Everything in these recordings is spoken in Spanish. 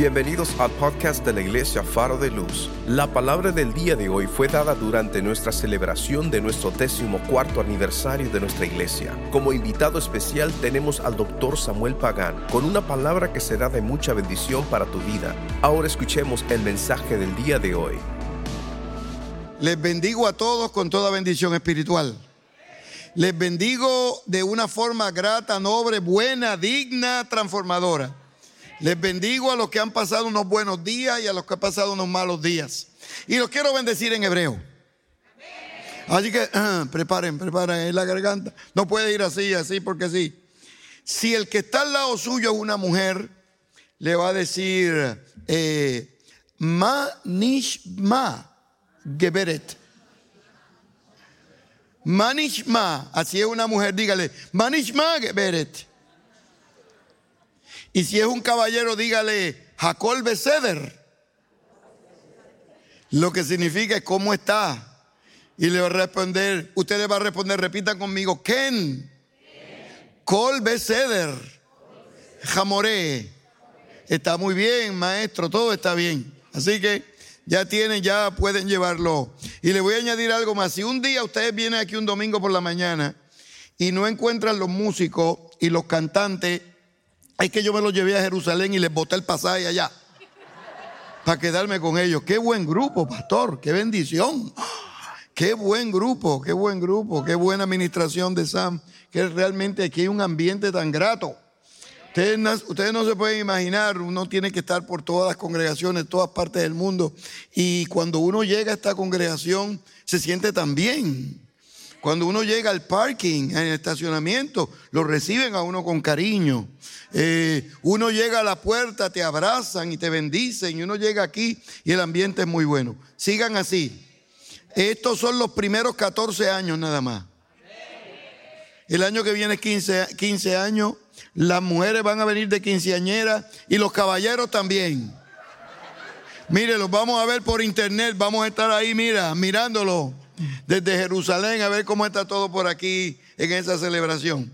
Bienvenidos al podcast de la Iglesia Faro de Luz. La palabra del día de hoy fue dada durante nuestra celebración de nuestro décimo cuarto aniversario de nuestra iglesia. Como invitado especial tenemos al doctor Samuel Pagán con una palabra que será de mucha bendición para tu vida. Ahora escuchemos el mensaje del día de hoy. Les bendigo a todos con toda bendición espiritual. Les bendigo de una forma grata, noble, buena, digna, transformadora. Les bendigo a los que han pasado unos buenos días y a los que han pasado unos malos días. Y los quiero bendecir en hebreo. Así que preparen, preparen la garganta. No puede ir así, así, porque sí. Si el que está al lado suyo es una mujer, le va a decir eh, ma nishma geberet. Manishma, así es una mujer, dígale, manishma geberet. Y si es un caballero, dígale Jacob Beseder. Lo que significa es cómo está. Y le va a responder, usted le va a responder, repitan conmigo, Ken. Col Beseder. Jamoré. Está muy bien, maestro, todo está bien. Así que ya tienen, ya pueden llevarlo. Y le voy a añadir algo más. Si un día ustedes vienen aquí un domingo por la mañana y no encuentran los músicos y los cantantes es que yo me los llevé a Jerusalén y les boté el pasaje allá. Para quedarme con ellos. Qué buen grupo, pastor. Qué bendición. Qué buen grupo, qué buen grupo, qué buena administración de Sam. Que realmente aquí hay un ambiente tan grato. Ustedes no, ustedes no se pueden imaginar, uno tiene que estar por todas las congregaciones, todas partes del mundo. Y cuando uno llega a esta congregación, se siente tan bien. Cuando uno llega al parking, en el estacionamiento, lo reciben a uno con cariño. Eh, uno llega a la puerta, te abrazan y te bendicen. Y uno llega aquí y el ambiente es muy bueno. Sigan así. Estos son los primeros 14 años nada más. El año que viene 15, 15 años. Las mujeres van a venir de quinceañera y los caballeros también. Mire, los vamos a ver por internet. Vamos a estar ahí, mira, mirándolo desde Jerusalén a ver cómo está todo por aquí en esa celebración.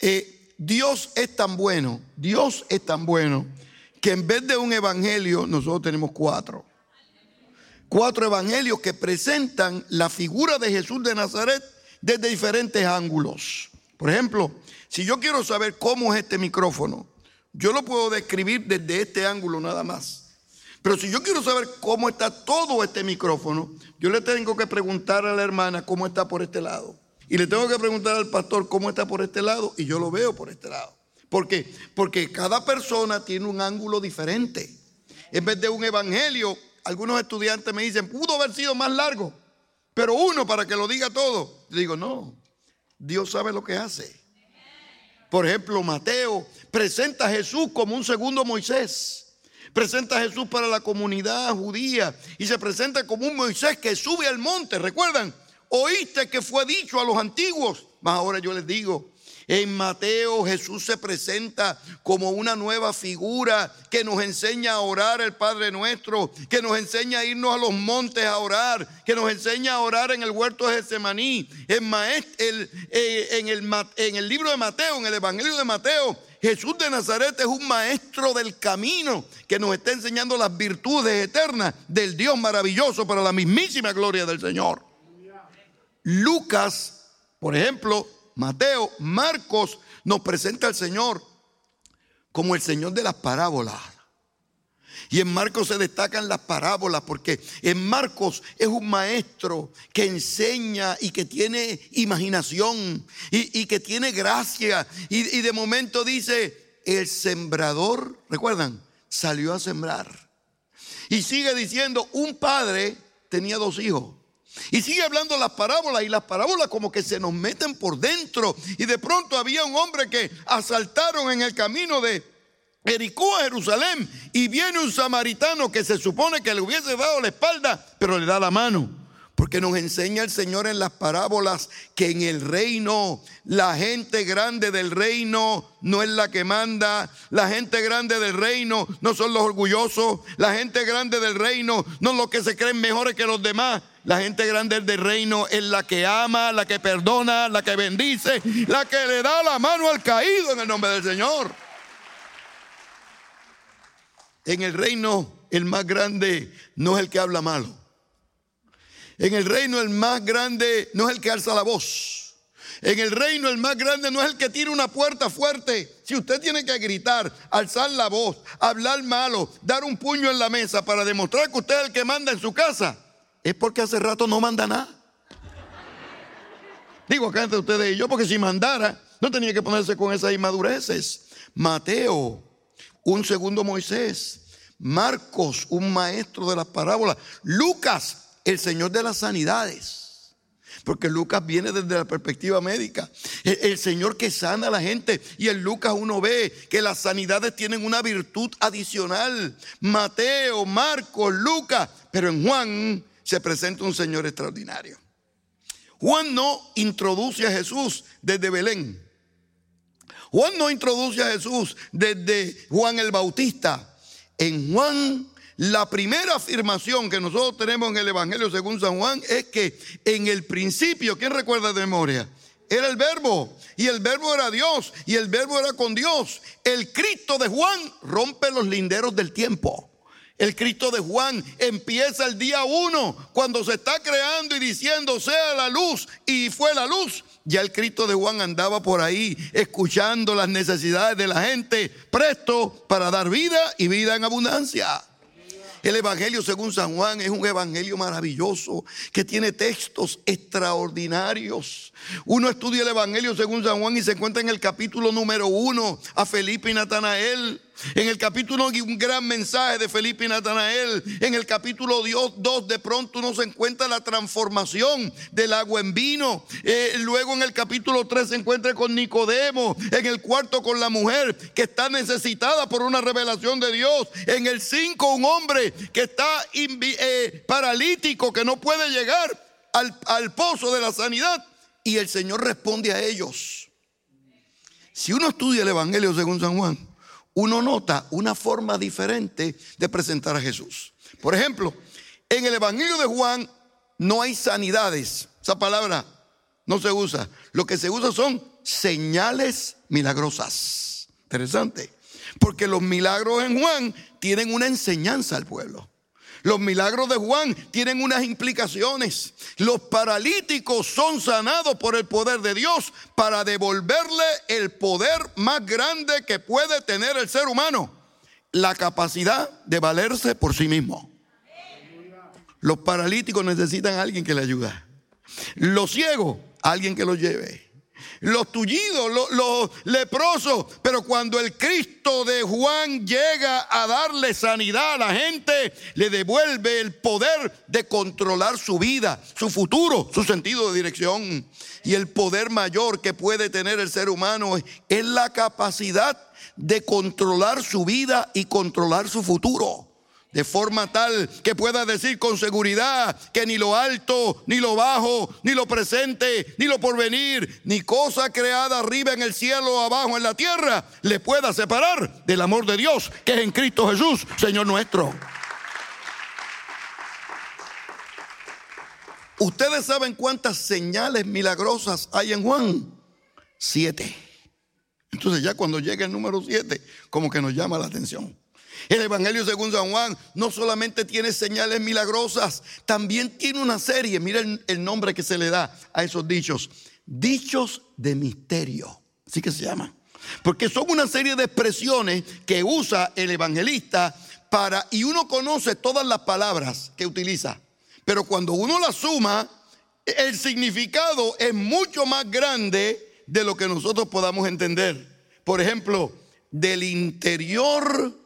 Eh, Dios es tan bueno, Dios es tan bueno, que en vez de un evangelio, nosotros tenemos cuatro. Cuatro evangelios que presentan la figura de Jesús de Nazaret desde diferentes ángulos. Por ejemplo, si yo quiero saber cómo es este micrófono, yo lo puedo describir desde este ángulo nada más. Pero si yo quiero saber cómo está todo este micrófono, yo le tengo que preguntar a la hermana cómo está por este lado. Y le tengo que preguntar al pastor cómo está por este lado y yo lo veo por este lado. ¿Por qué? Porque cada persona tiene un ángulo diferente. En vez de un evangelio, algunos estudiantes me dicen, pudo haber sido más largo, pero uno para que lo diga todo. Yo digo, no, Dios sabe lo que hace. Por ejemplo, Mateo presenta a Jesús como un segundo Moisés presenta a Jesús para la comunidad judía y se presenta como un Moisés que sube al monte. ¿Recuerdan? Oíste que fue dicho a los antiguos, mas ahora yo les digo, en Mateo Jesús se presenta como una nueva figura que nos enseña a orar el Padre nuestro, que nos enseña a irnos a los montes a orar, que nos enseña a orar en el huerto de Getsemaní. En, eh, el libro de Mateo, en el Evangelio de Mateo, Jesús de Nazaret es un maestro del camino que nos está enseñando las virtudes eternas del Dios maravilloso para la mismísima gloria del Señor. Lucas, por ejemplo, Mateo, Marcos nos presenta al Señor como el Señor de las parábolas. Y en Marcos se destacan las parábolas porque en Marcos es un maestro que enseña y que tiene imaginación y, que tiene gracia. Y, y de momento dice, el sembrador, recuerdan, salió a sembrar. Y sigue diciendo, un padre tenía dos hijos. Y sigue hablando las parábolas y las parábolas como que se nos meten por dentro. Y de pronto había un hombre que asaltaron en el camino de Jericó a Jerusalén y viene un samaritano que se supone que le hubiese dado la espalda, pero le da la mano. Porque nos enseña el Señor en las parábolas que en el reino la gente grande del reino no es la que manda, la gente grande del reino no son los orgullosos, la gente grande del reino no son los que se creen mejores que los demás. La gente grande del reino es la que ama, la que perdona, la que bendice, la que le da la mano al caído en el nombre del Señor. En el reino el más grande no es el que habla malo. En el reino el más grande no es el que alza la voz. En el reino el más grande no es el que tira una puerta fuerte. Si usted tiene que gritar, alzar la voz, hablar malo, dar un puño en la mesa para demostrar que usted es el que manda en su casa, es porque hace rato no manda nada. Digo acá entre ustedes y yo, porque si mandara, no tenía que ponerse con esas inmadureces. Mateo, un segundo Moisés. Marcos, un maestro de las parábolas. Lucas, el Señor de las sanidades. Porque Lucas viene desde la perspectiva médica. El, Señor que sana a la gente. Y en Lucas uno ve que las sanidades tienen una virtud adicional. Mateo, Marcos, Lucas. Pero en Juan se presenta un Señor extraordinario. Juan no introduce a Jesús desde Belén. Juan no introduce a Jesús desde Juan el Bautista. En Juan la primera afirmación que nosotros tenemos en el Evangelio según San Juan es que en el principio, ¿quién recuerda de memoria? Era el verbo y el verbo era Dios y el verbo era con Dios. El Cristo de Juan rompe los linderos del tiempo. El Cristo de Juan empieza el día uno, cuando se está creando y diciendo, sea la luz, y fue la luz. Ya el Cristo de Juan andaba por ahí escuchando las necesidades de la gente, presto para dar vida y vida en abundancia. El Evangelio según San Juan es un Evangelio maravilloso que tiene textos extraordinarios. Uno estudia el Evangelio según San Juan y se encuentra en el capítulo número uno a Felipe y Natanael. En el capítulo un gran mensaje de Felipe y Natanael. En el capítulo 2 de pronto uno se encuentra la transformación del agua en vino. Eh, luego en el capítulo 3 se encuentra con Nicodemo. En el cuarto con la mujer que está necesitada por una revelación de Dios. En el 5 un hombre que está eh, paralítico que no puede llegar al, al pozo de la sanidad. Y el Señor responde a ellos. Si uno estudia el Evangelio según San Juan, uno nota una forma diferente de presentar a Jesús. Por ejemplo, en el Evangelio de Juan no hay sanidades. Esa palabra no se usa. Lo que se usa son señales milagrosas. Interesante. Porque los milagros en Juan tienen una enseñanza al pueblo. Los milagros de Juan tienen unas implicaciones. Los paralíticos son sanados por el poder de Dios para devolverle el poder más grande que puede tener el ser humano, la capacidad de valerse por sí mismo. Los paralíticos necesitan a alguien que le ayude. Los ciegos, alguien que los lleve los tullidos, los, leprosos. Pero cuando el Cristo de Juan llega a darle sanidad a la gente, le devuelve el poder de controlar su vida, su futuro, su sentido de dirección. Y el poder mayor que puede tener el ser humano es la capacidad de controlar su vida y controlar su futuro de forma tal que pueda decir con seguridad que ni lo alto, ni lo bajo, ni lo presente, ni lo porvenir, ni cosa creada arriba en el cielo o abajo en la tierra, le pueda separar del amor de Dios que es en Cristo Jesús, Señor nuestro. Ustedes saben cuántas señales milagrosas hay en Juan. Siete. Entonces ya cuando llega el número siete, como que nos llama la atención. El Evangelio según San Juan no solamente tiene señales milagrosas, también tiene una serie, miren el nombre que se le da a esos dichos, dichos de misterio, así que se llama. Porque son una serie de expresiones que usa el evangelista para, y uno conoce todas las palabras que utiliza, pero cuando uno las suma, el significado es mucho más grande de lo que nosotros podamos entender. Por ejemplo, del interior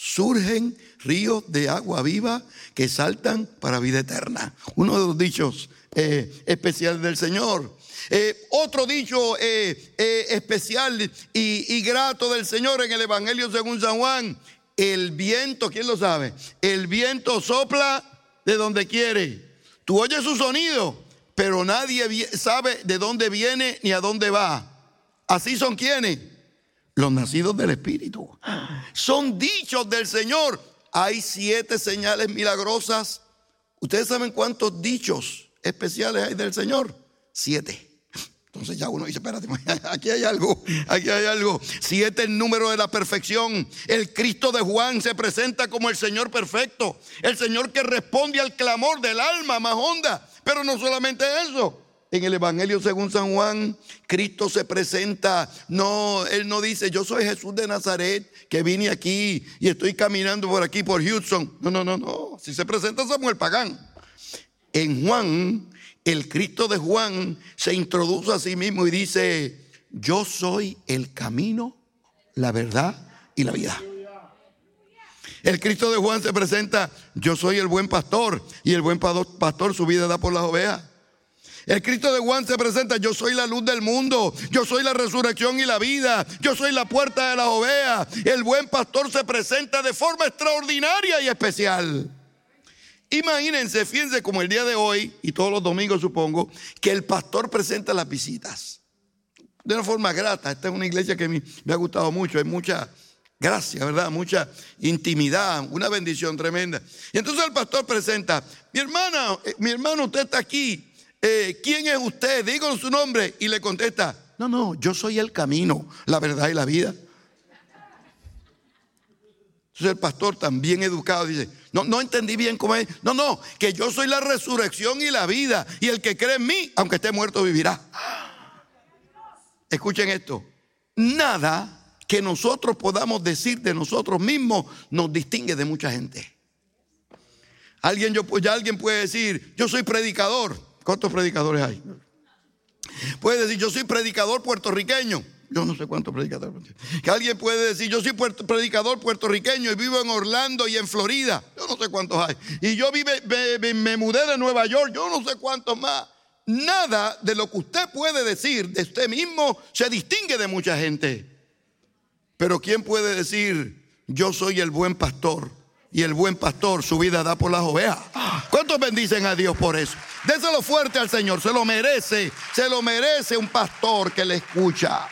surgen ríos de agua viva que saltan para vida eterna. Uno de los dichos eh, especiales del Señor. Eh, otro dicho eh, especial y, y grato del Señor en el Evangelio según San Juan. El viento, ¿quién lo sabe? El viento sopla de donde quiere. Tú oyes su sonido, pero nadie sabe de dónde viene ni a dónde va. Así son quienes los nacidos del Espíritu. Son dichos del Señor. Hay siete señales milagrosas. ¿Ustedes saben cuántos dichos especiales hay del Señor? Siete. Entonces ya uno dice, espérate, aquí hay algo, aquí hay algo. Si es el número de la perfección, el Cristo de Juan se presenta como el Señor perfecto, el Señor que responde al clamor del alma más honda. Pero no solamente eso, en el Evangelio según San Juan, Cristo se presenta, no, Él no dice, yo soy Jesús de Nazaret, que vine aquí y estoy caminando por aquí, por Houston. No, no, no, no. Si se presenta Samuel Pagán. En Juan, el Cristo de Juan se introduce a sí mismo y dice, yo soy el camino, la verdad y la vida. El Cristo de Juan se presenta, yo soy el buen pastor y el buen pastor su vida da por las ovejas. El Cristo de Juan se presenta, yo soy la luz del mundo, yo soy la resurrección y la vida, yo soy la puerta de las ovejas. El buen pastor se presenta de forma extraordinaria y especial. Imagínense, fíjense como el día de hoy, y todos los domingos supongo, que el pastor presenta las visitas. De una forma grata. Esta es una iglesia que me, me ha gustado mucho. Hay mucha gracia, ¿verdad? Mucha intimidad, una bendición tremenda. Y entonces el pastor presenta, mi hermana, eh, mi hermano, usted está aquí. Eh, ¿quién es usted? Díganos su nombre. Y le contesta, no, no, yo soy el camino, la verdad y la vida. Entonces el pastor también educado dice, no, no entendí bien cómo es. No, no, que yo soy la resurrección y la vida. Y el que cree en mí, aunque esté muerto, vivirá. Escuchen esto. Nada que nosotros podamos decir de nosotros mismos nos distingue de mucha gente. Alguien, yo, ya alguien puede decir, yo soy predicador. ¿Cuántos predicadores hay? Puede decir, yo soy predicador puertorriqueño. Yo no sé cuántos predicadores. Que alguien puede decir, yo soy predicador puertorriqueño y vivo en Orlando y en Florida. Yo no sé cuántos hay. Y yo vive, me, mudé de Nueva York. Yo no sé cuántos más. Nada de lo que usted puede decir de usted mismo se distingue de mucha gente. Pero ¿quién puede decir, yo soy el buen pastor? Y el buen pastor su vida da por las ovejas. ¿Cuántos bendicen a Dios por eso? Déselo fuerte al Señor, se lo merece, se lo merece un pastor que le escucha.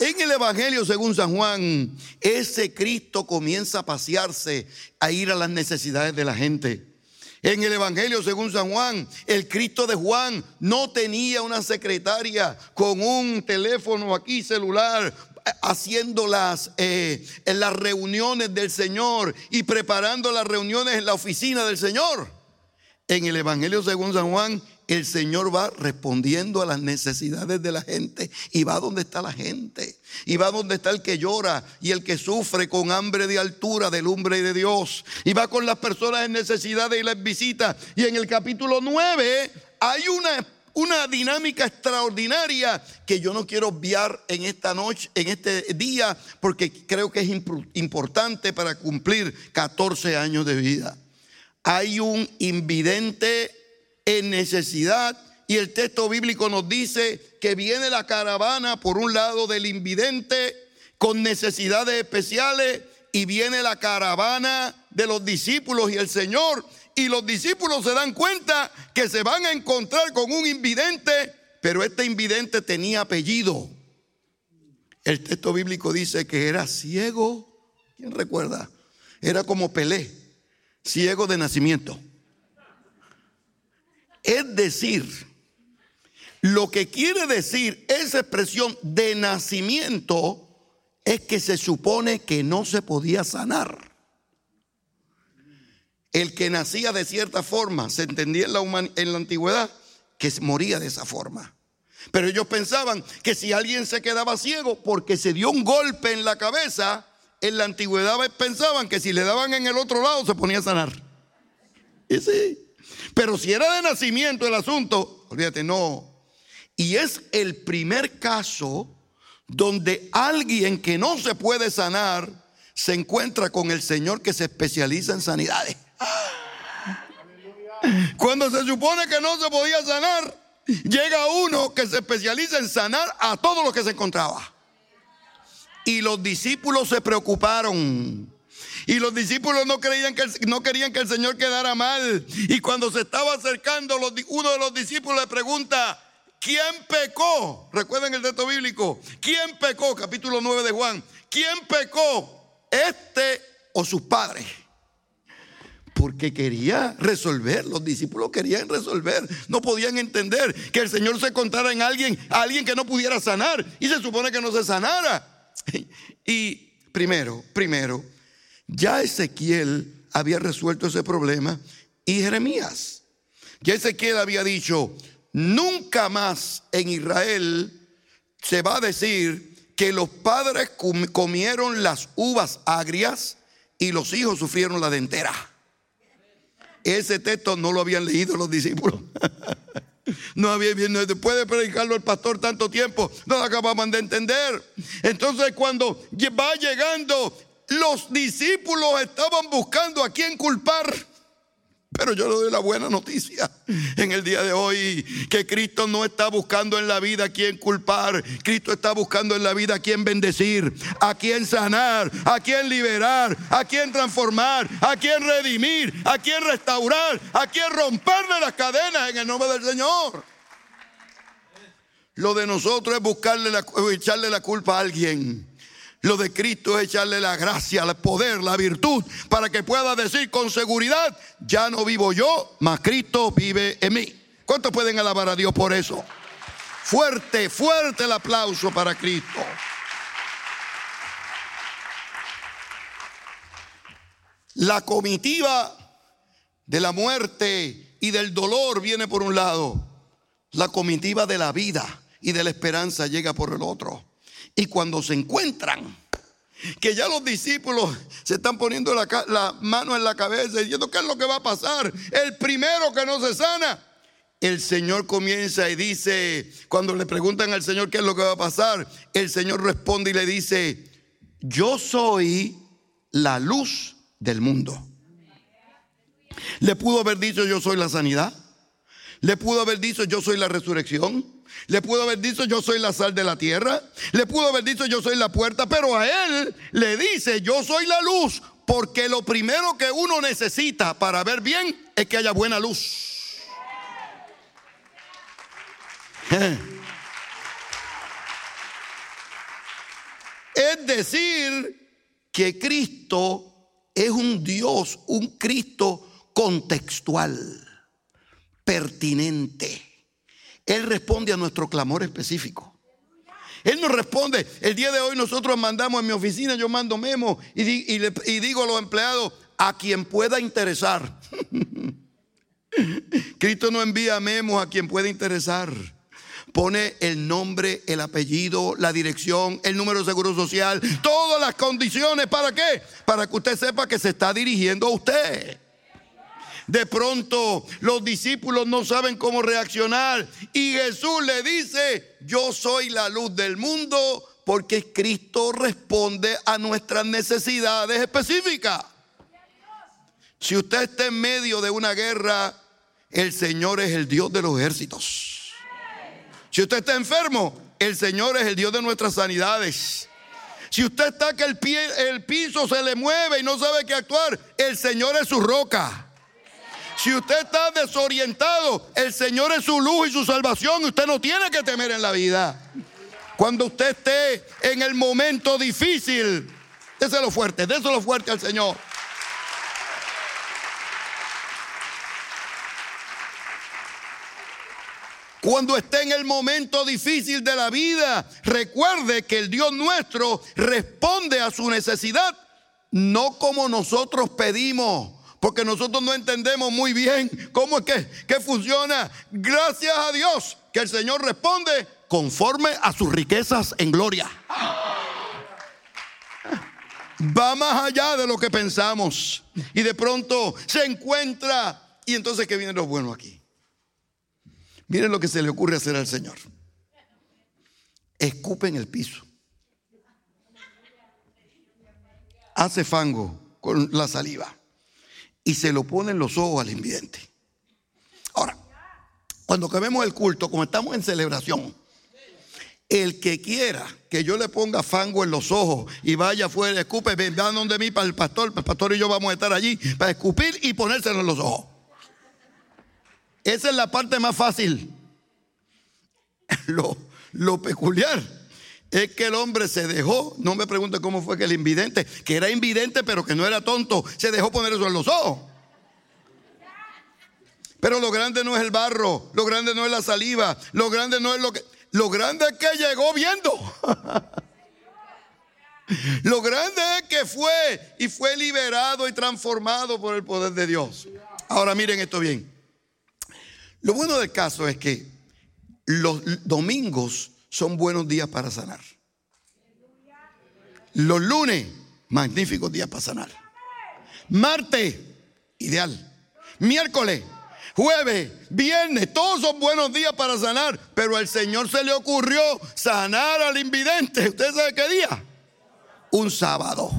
En el Evangelio según San Juan, ese Cristo comienza a pasearse, a ir a las necesidades de la gente. En el Evangelio según San Juan, el Cristo de Juan no tenía una secretaria con un teléfono aquí celular haciendo las, eh, en las reuniones del Señor y preparando las reuniones en la oficina del Señor. En el Evangelio según San Juan, el Señor va respondiendo a las necesidades de la gente y va donde está la gente. Y va donde está el que llora y el que sufre con hambre de altura, de lumbre y de Dios. Y va con las personas en necesidades y las visita. Y en el capítulo 9 hay una una dinámica extraordinaria que yo no quiero obviar en esta noche, en este día, porque creo que es importante para cumplir 14 años de vida. Hay un invidente en necesidad y el texto bíblico nos dice que viene la caravana por un lado del invidente con necesidades especiales y viene la caravana de los discípulos y el Señor y los discípulos se dan cuenta que se van a encontrar con un invidente, pero este invidente tenía apellido. El texto bíblico dice que era ciego. ¿Quién recuerda? Era como Pelé, ciego de nacimiento. Es decir, lo que quiere decir esa expresión de nacimiento es que se supone que no se podía sanar. El que nacía de cierta forma, se entendía en la, en la antigüedad, que moría de esa forma. Pero ellos pensaban que si alguien se quedaba ciego porque se dio un golpe en la cabeza, en la antigüedad pensaban que si le daban en el otro lado se ponía a sanar. Y sí. Pero si era de nacimiento el asunto, olvídate, no. Y es el primer caso donde alguien que no se puede sanar se encuentra con el Señor que se especializa en sanidades. Cuando se supone que no se podía sanar, llega uno que se especializa en sanar a todos los que se encontraba. Y los discípulos se preocuparon. Y los discípulos no, creían que no querían que el Señor quedara mal. Y cuando se estaba acercando, uno de los discípulos le pregunta, ¿quién pecó? Recuerden el texto bíblico. ¿Quién pecó? Capítulo 9 de Juan. ¿Quién pecó? ¿Este o sus padres? Porque quería resolver, los discípulos querían resolver, no podían entender que el Señor se contara en alguien, alguien que no pudiera sanar y se supone que no se sanara. Y primero, primero, ya Ezequiel había resuelto ese problema y Jeremías. Ya Ezequiel había dicho, nunca más en Israel se va a decir que los padres comieron las uvas agrias y los hijos sufrieron la dentera. Ese texto no lo habían leído los discípulos. No había después de predicarlo el pastor tanto tiempo, no lo acababan de entender. Entonces, cuando va llegando, los discípulos estaban buscando a quién culpar. Pero yo le doy la buena noticia en el día de hoy, que Cristo no está buscando en la vida a quien culpar, Cristo está buscando en la vida a quien bendecir, a quien sanar, a quien liberar, a quien transformar, a quien redimir, a quien restaurar, a quien romperle las cadenas en el nombre del Señor. Lo de nosotros es buscarle echarle la culpa a alguien. Lo de Cristo es echarle la gracia, el poder, la virtud, para que pueda decir con seguridad, ya no vivo yo, mas Cristo vive en mí. ¿Cuántos pueden alabar a Dios por eso? Fuerte, fuerte el aplauso para Cristo. La comitiva de la muerte y del dolor viene por un lado. La comitiva de la vida y de la esperanza llega por el otro. Y cuando se encuentran, que ya los discípulos se están poniendo la, mano en la cabeza diciendo, ¿qué es lo que va a pasar? El primero que no se sana. El Señor comienza y dice, cuando le preguntan al Señor qué es lo que va a pasar, el Señor responde y le dice, yo soy la luz del mundo. Le pudo haber dicho, yo soy la sanidad. Le pudo haber dicho, yo soy la resurrección. Le pudo haber dicho yo soy la sal de la tierra. Le pudo haber dicho yo soy la puerta. Pero a él le dice yo soy la luz. Porque lo primero que uno necesita para ver bien es que haya buena luz. Es decir, que Cristo es un Dios, un Cristo contextual, pertinente. Él responde a nuestro clamor específico. Él nos responde. El día de hoy nosotros mandamos en mi oficina, yo mando memo y, digo a los empleados, a quien pueda interesar. Cristo no envía memos a quien pueda interesar. Pone el nombre, el apellido, la dirección, el número de seguro social, todas las condiciones. ¿Para qué? Para que usted sepa que se está dirigiendo a usted. De pronto los discípulos no saben cómo reaccionar y Jesús le dice, yo soy la luz del mundo porque Cristo responde a nuestras necesidades específicas. Si usted está en medio de una guerra, el Señor es el Dios de los ejércitos. Si usted está enfermo, el Señor es el Dios de nuestras sanidades. Si usted está que el, pie, el piso se le mueve y no sabe qué actuar, el Señor es su roca. Si usted está desorientado, el Señor es su luz y su salvación y usted no tiene que temer en la vida. Cuando usted esté en el momento difícil, déselo fuerte, déselo fuerte al Señor. Cuando esté en el momento difícil de la vida, recuerde que el Dios nuestro responde a su necesidad, no como nosotros pedimos, porque nosotros no entendemos muy bien cómo es que, funciona. Gracias a Dios que el Señor responde conforme a sus riquezas en gloria. Va más allá de lo que pensamos. Y de pronto se encuentra. Y entonces, ¿qué viene lo bueno aquí? Miren lo que se le ocurre hacer al Señor. Escupe en el piso. Hace fango con la saliva y se lo ponen los ojos al invidente. Ahora, cuando acabemos el culto, como estamos en celebración, el que quiera que yo le ponga fango en los ojos y vaya afuera, escupe, vengan donde mí para el pastor, el pastor y yo vamos a estar allí para escupir y ponérselo en los ojos. Esa es la parte más fácil. Lo, lo peculiar es que el hombre se dejó, no me pregunte cómo fue que el invidente, que era invidente pero que no era tonto, se dejó poner eso en los ojos. Pero lo grande no es el barro, lo grande no es la saliva, lo grande no es lo que... Lo grande es que llegó viendo. Lo grande es que fue y fue liberado y transformado por el poder de Dios. Ahora miren esto bien. Lo bueno del caso es que los domingos son buenos días para sanar. Los lunes, magníficos días para sanar. Martes, ideal. Miércoles, jueves, viernes, todos son buenos días para sanar. Pero al Señor se le ocurrió sanar al invidente. ¿Usted sabe qué día? Un sábado.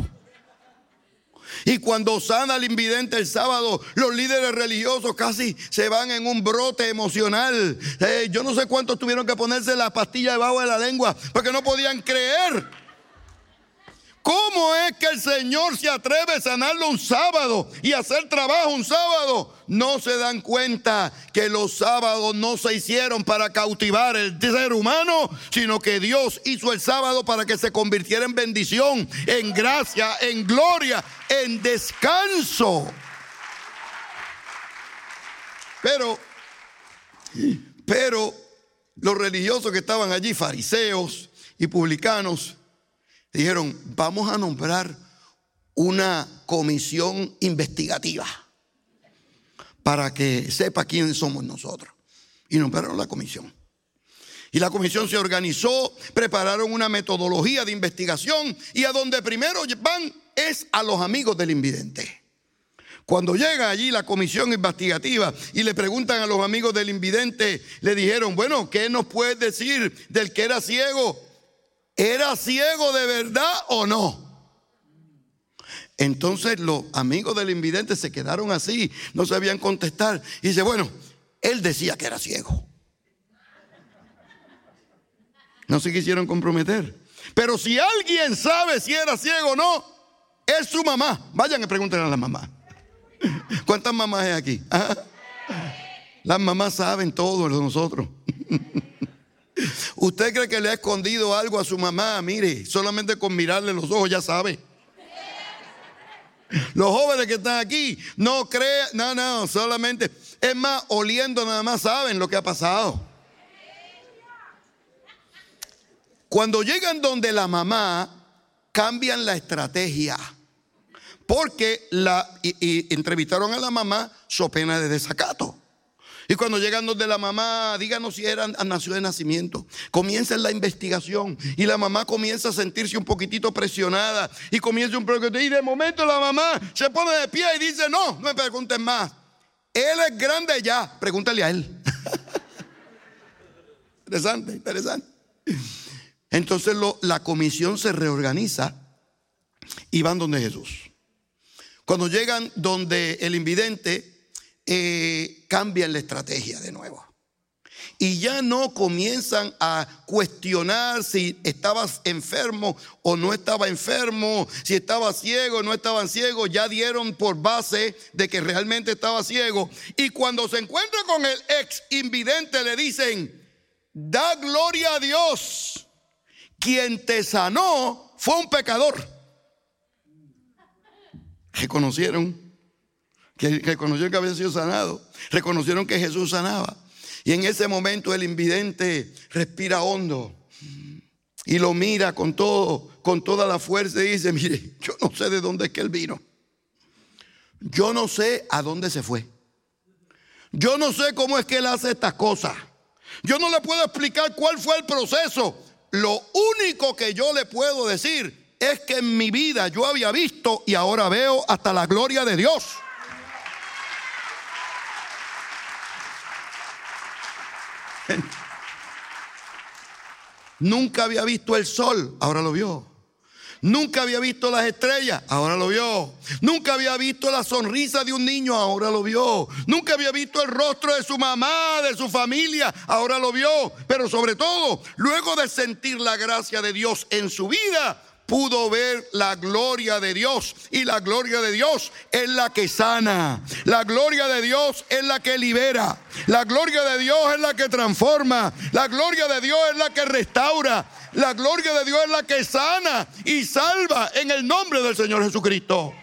Y cuando sana al invidente el sábado, los líderes religiosos casi se van en un brote emocional. Eh, yo no sé cuántos tuvieron que ponerse la pastilla debajo de la lengua porque no podían creer ¿Cómo es que el Señor se atreve a sanarlo un sábado y hacer trabajo un sábado? No se dan cuenta que los sábados no se hicieron para cautivar el ser humano, sino que Dios hizo el sábado para que se convirtiera en bendición, en gracia, en gloria, en descanso. Pero, pero los religiosos que estaban allí, fariseos y publicanos, dijeron, vamos a nombrar una comisión investigativa para que sepa quién somos nosotros. Y nombraron la comisión. Y la comisión se organizó, prepararon una metodología de investigación y a donde primero van es a los amigos del invidente. Cuando llega allí la comisión investigativa y le preguntan a los amigos del invidente, le dijeron, bueno, ¿qué nos puedes decir del que era ciego ¿Era ciego de verdad o no? Entonces los amigos del invidente se quedaron así, no sabían contestar. Y dice, bueno, él decía que era ciego. No se quisieron comprometer. Pero si alguien sabe si era ciego o no, es su mamá. Vayan y pregunten a la mamá. ¿Cuántas mamás hay aquí? Las mamás saben todo de nosotros. ¿Usted cree que le ha escondido algo a su mamá? Mire, solamente con mirarle los ojos ya sabe. Los jóvenes que están aquí no creen, no, no, solamente, es más, oliendo nada más saben lo que ha pasado. Cuando llegan donde la mamá, cambian la estrategia. Porque la, entrevistaron a la mamá, so pena de desacato. Y cuando llegan donde la mamá, díganos si era, nació de nacimiento. Comienza la investigación y la mamá comienza a sentirse un poquitito presionada y comienza un poquito. Y de momento la mamá se pone de pie y dice: No, no me pregunten más. Él es grande ya, pregúntale a él. interesante, interesante. Entonces la comisión se reorganiza y van donde Jesús. Cuando llegan donde el invidente, eh, cambian la estrategia de nuevo. Y ya no comienzan a cuestionar si estabas enfermo o no estaba enfermo, si estaba ciego o no estaba ciego, ya dieron por base de que realmente estaba ciego. Y cuando se encuentra con el ex invidente le dicen, da gloria a Dios, quien te sanó fue un pecador. Reconocieron que reconocieron que había sido sanado, reconocieron que Jesús sanaba. Y en ese momento el invidente respira hondo y lo mira con todo, con toda la fuerza y dice, mire, yo no sé de dónde es que él vino. Yo no sé a dónde se fue. Yo no sé cómo es que él hace estas cosas. Yo no le puedo explicar cuál fue el proceso. Lo único que yo le puedo decir es que en mi vida yo había visto y ahora veo hasta la gloria de Dios. Nunca había visto el sol, ahora lo vio. Nunca había visto las estrellas, ahora lo vio. Nunca había visto la sonrisa de un niño, ahora lo vio. Nunca había visto el rostro de su mamá, de su familia, ahora lo vio. Pero sobre todo, luego de sentir la gracia de Dios en su vida, pudo ver la gloria de Dios. Y la gloria de Dios es la que sana. La gloria de Dios es la que libera. La gloria de Dios es la que transforma. La gloria de Dios es la que restaura. La gloria de Dios es la que sana y salva en el nombre del Señor Jesucristo.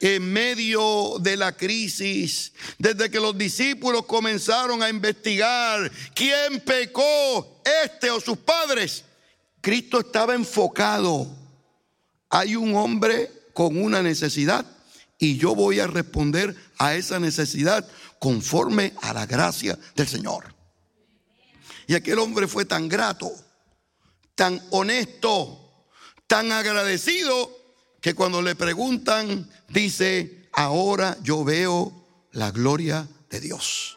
en medio de la crisis, desde que los discípulos comenzaron a investigar quién pecó, este o sus padres, Cristo estaba enfocado. Hay un hombre con una necesidad y yo voy a responder a esa necesidad conforme a la gracia del Señor. Y aquel hombre fue tan grato, tan honesto, tan agradecido, que cuando le preguntan, dice, ahora yo veo la gloria de Dios.